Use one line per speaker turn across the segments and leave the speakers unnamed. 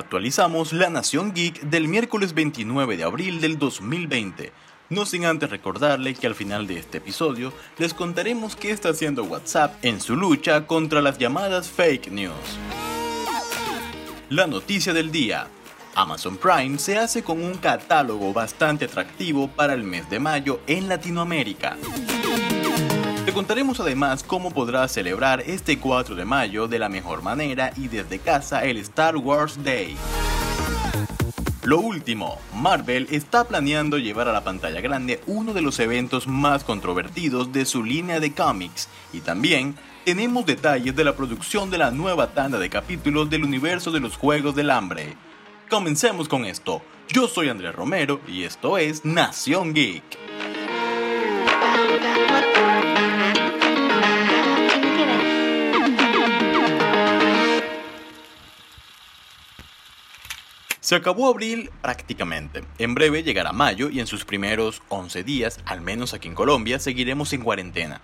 Actualizamos la Nación Geek del miércoles 29 de abril del 2020. No sin antes recordarle que al final de este episodio les contaremos qué está haciendo WhatsApp en su lucha contra las llamadas fake news. La noticia del día. Amazon Prime se hace con un catálogo bastante atractivo para el mes de mayo en Latinoamérica. Te contaremos además cómo podrás celebrar este 4 de mayo de la mejor manera y desde casa el Star Wars Day. Lo último, Marvel está planeando llevar a la pantalla grande uno de los eventos más controvertidos de su línea de cómics y también tenemos detalles de la producción de la nueva tanda de capítulos del universo de los Juegos del Hambre. Comencemos con esto. Yo soy Andrés Romero y esto es Nación Geek. Se acabó abril prácticamente. En breve llegará mayo y en sus primeros 11 días, al menos aquí en Colombia, seguiremos en cuarentena.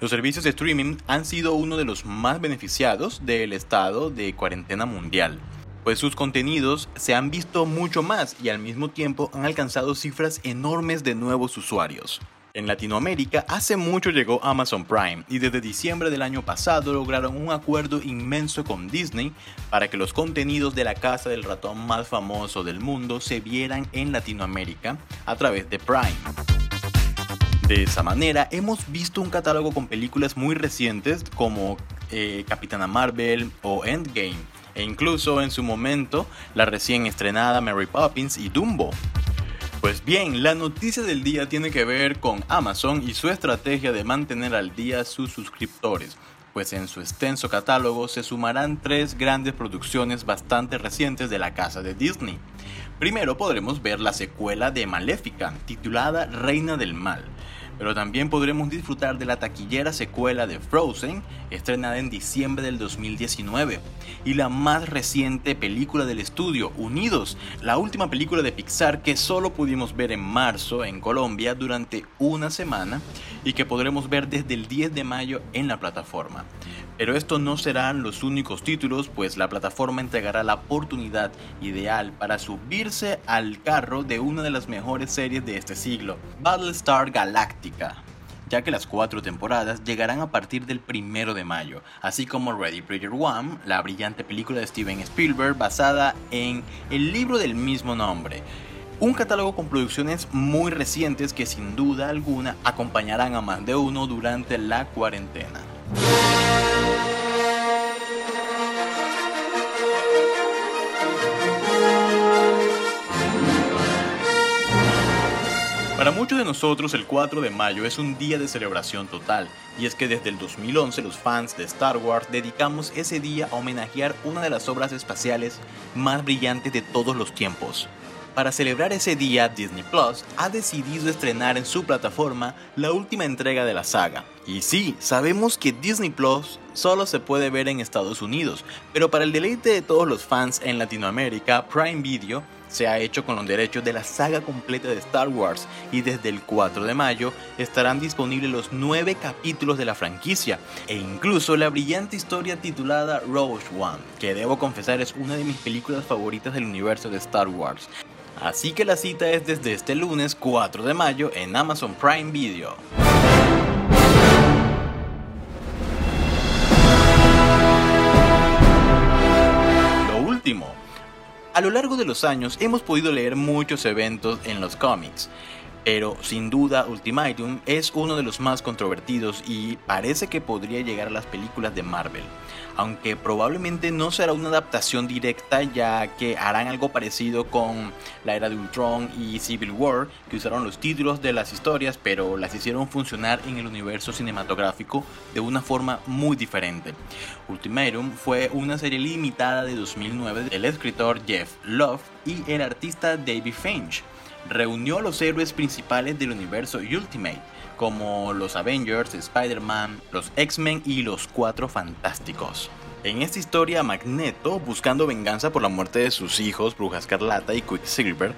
Los servicios de streaming han sido uno de los más beneficiados del estado de cuarentena mundial, pues sus contenidos se han visto mucho más y al mismo tiempo han alcanzado cifras enormes de nuevos usuarios. En Latinoamérica hace mucho llegó Amazon Prime y desde diciembre del año pasado lograron un acuerdo inmenso con Disney para que los contenidos de la casa del ratón más famoso del mundo se vieran en Latinoamérica a través de Prime. De esa manera hemos visto un catálogo con películas muy recientes como eh, Capitana Marvel o Endgame e incluso en su momento la recién estrenada Mary Poppins y Dumbo. Pues bien, la noticia del día tiene que ver con Amazon y su estrategia de mantener al día sus suscriptores, pues en su extenso catálogo se sumarán tres grandes producciones bastante recientes de la casa de Disney. Primero podremos ver la secuela de Maléfica, titulada Reina del Mal, pero también podremos disfrutar de la taquillera secuela de Frozen, estrenada en diciembre del 2019, y la más reciente película del estudio, Unidos, la última película de Pixar que solo pudimos ver en marzo en Colombia durante una semana y que podremos ver desde el 10 de mayo en la plataforma. Pero estos no serán los únicos títulos, pues la plataforma entregará la oportunidad ideal para subirse al carro de una de las mejores series de este siglo, Battlestar Galactica ya que las cuatro temporadas llegarán a partir del primero de mayo, así como Ready Player One, la brillante película de Steven Spielberg basada en el libro del mismo nombre. Un catálogo con producciones muy recientes que sin duda alguna acompañarán a más de uno durante la cuarentena. Para muchos de nosotros el 4 de mayo es un día de celebración total, y es que desde el 2011 los fans de Star Wars dedicamos ese día a homenajear una de las obras espaciales más brillantes de todos los tiempos. Para celebrar ese día, Disney Plus ha decidido estrenar en su plataforma la última entrega de la saga. Y sí, sabemos que Disney Plus solo se puede ver en Estados Unidos, pero para el deleite de todos los fans en Latinoamérica, Prime Video se ha hecho con los derechos de la saga completa de Star Wars y desde el 4 de mayo estarán disponibles los 9 capítulos de la franquicia e incluso la brillante historia titulada Rogue One, que debo confesar es una de mis películas favoritas del universo de Star Wars. Así que la cita es desde este lunes 4 de mayo en Amazon Prime Video. A lo largo de los años hemos podido leer muchos eventos en los cómics, pero sin duda Ultimatum es uno de los más controvertidos y parece que podría llegar a las películas de Marvel aunque probablemente no será una adaptación directa ya que harán algo parecido con la era de Ultron y Civil War, que usaron los títulos de las historias pero las hicieron funcionar en el universo cinematográfico de una forma muy diferente. Ultimatum fue una serie limitada de 2009 del escritor Jeff Love y el artista David Finch. Reunió a los héroes principales del universo Ultimate, como los Avengers, Spider-Man, los X-Men y los Cuatro Fantásticos. En esta historia, Magneto, buscando venganza por la muerte de sus hijos, Bruja Escarlata y Quicksilver,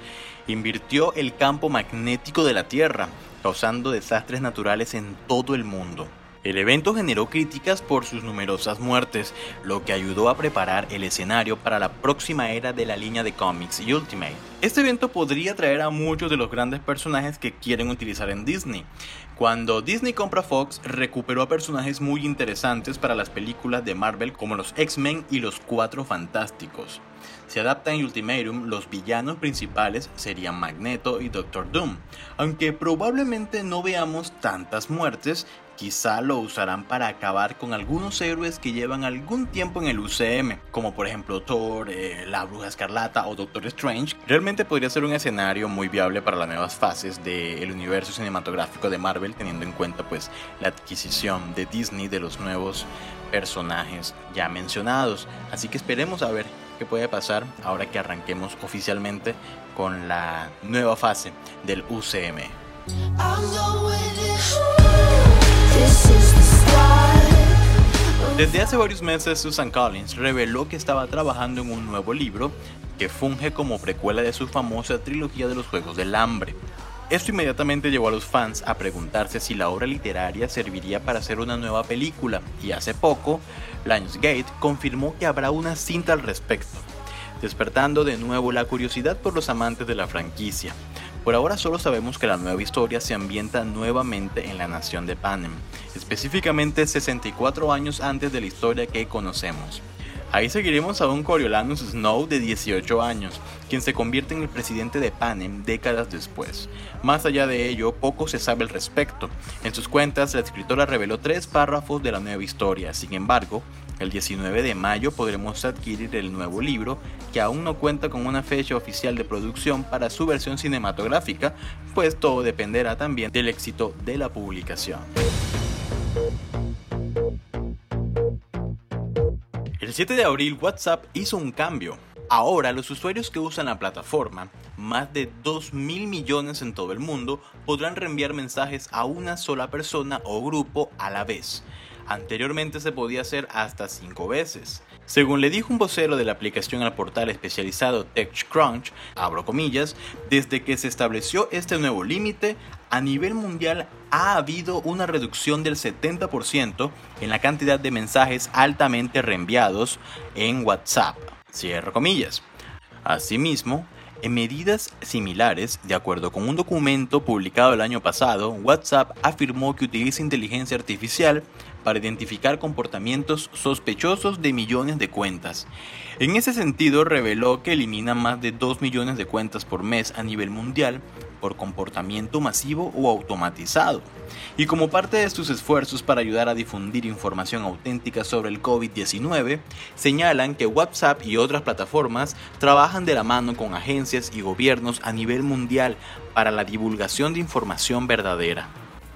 invirtió el campo magnético de la Tierra, causando desastres naturales en todo el mundo. El evento generó críticas por sus numerosas muertes, lo que ayudó a preparar el escenario para la próxima era de la línea de cómics Ultimate. Este evento podría atraer a muchos de los grandes personajes que quieren utilizar en Disney. Cuando Disney compra Fox, recuperó a personajes muy interesantes para las películas de Marvel como los X-Men y los Cuatro Fantásticos. Se adapta en Ultimatum, los villanos principales serían Magneto y Doctor Doom, aunque probablemente no veamos tantas muertes, quizá lo usarán para acabar con algunos héroes que llevan algún tiempo en el UCM, como por ejemplo Thor, eh, la Bruja Escarlata o Doctor Strange. Realmente podría ser un escenario muy viable para las nuevas fases del universo cinematográfico de Marvel, teniendo en cuenta pues la adquisición de Disney de los nuevos personajes ya mencionados. Así que esperemos a ver qué puede pasar ahora que arranquemos oficialmente con la nueva fase del UCM. Desde hace varios meses, Susan Collins reveló que estaba trabajando en un nuevo libro que funge como precuela de su famosa trilogía de los Juegos del Hambre. Esto inmediatamente llevó a los fans a preguntarse si la obra literaria serviría para hacer una nueva película, y hace poco, Lionsgate confirmó que habrá una cinta al respecto, despertando de nuevo la curiosidad por los amantes de la franquicia. Por ahora solo sabemos que la nueva historia se ambienta nuevamente en la nación de Panem, específicamente 64 años antes de la historia que conocemos. Ahí seguiremos a un Coriolanus Snow de 18 años, quien se convierte en el presidente de Panem décadas después. Más allá de ello, poco se sabe al respecto. En sus cuentas, la escritora reveló tres párrafos de la nueva historia, sin embargo, el 19 de mayo podremos adquirir el nuevo libro, que aún no cuenta con una fecha oficial de producción para su versión cinematográfica, pues todo dependerá también del éxito de la publicación. El 7 de abril WhatsApp hizo un cambio. Ahora los usuarios que usan la plataforma, más de 2 mil millones en todo el mundo, podrán reenviar mensajes a una sola persona o grupo a la vez. Anteriormente se podía hacer hasta 5 veces. Según le dijo un vocero de la aplicación al portal especializado TechCrunch, abro comillas, desde que se estableció este nuevo límite, a nivel mundial ha habido una reducción del 70% en la cantidad de mensajes altamente reenviados en WhatsApp. Cierro comillas. Asimismo, medidas similares, de acuerdo con un documento publicado el año pasado, WhatsApp afirmó que utiliza inteligencia artificial para identificar comportamientos sospechosos de millones de cuentas. En ese sentido, reveló que elimina más de 2 millones de cuentas por mes a nivel mundial por comportamiento masivo o automatizado. Y como parte de sus esfuerzos para ayudar a difundir información auténtica sobre el COVID-19, señalan que WhatsApp y otras plataformas trabajan de la mano con agencias y gobiernos a nivel mundial para la divulgación de información verdadera.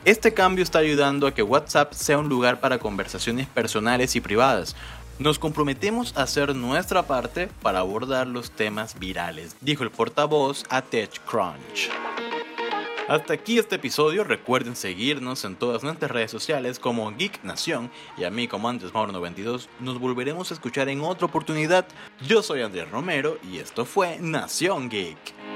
Este cambio está ayudando a que WhatsApp sea un lugar para conversaciones personales y privadas. Nos comprometemos a hacer nuestra parte para abordar los temas virales, dijo el portavoz a TechCrunch. Hasta aquí este episodio, recuerden seguirnos en todas nuestras redes sociales como Geek Nación y a mí como Andrés Mauro 92. Nos volveremos a escuchar en otra oportunidad. Yo soy Andrés Romero y esto fue Nación Geek.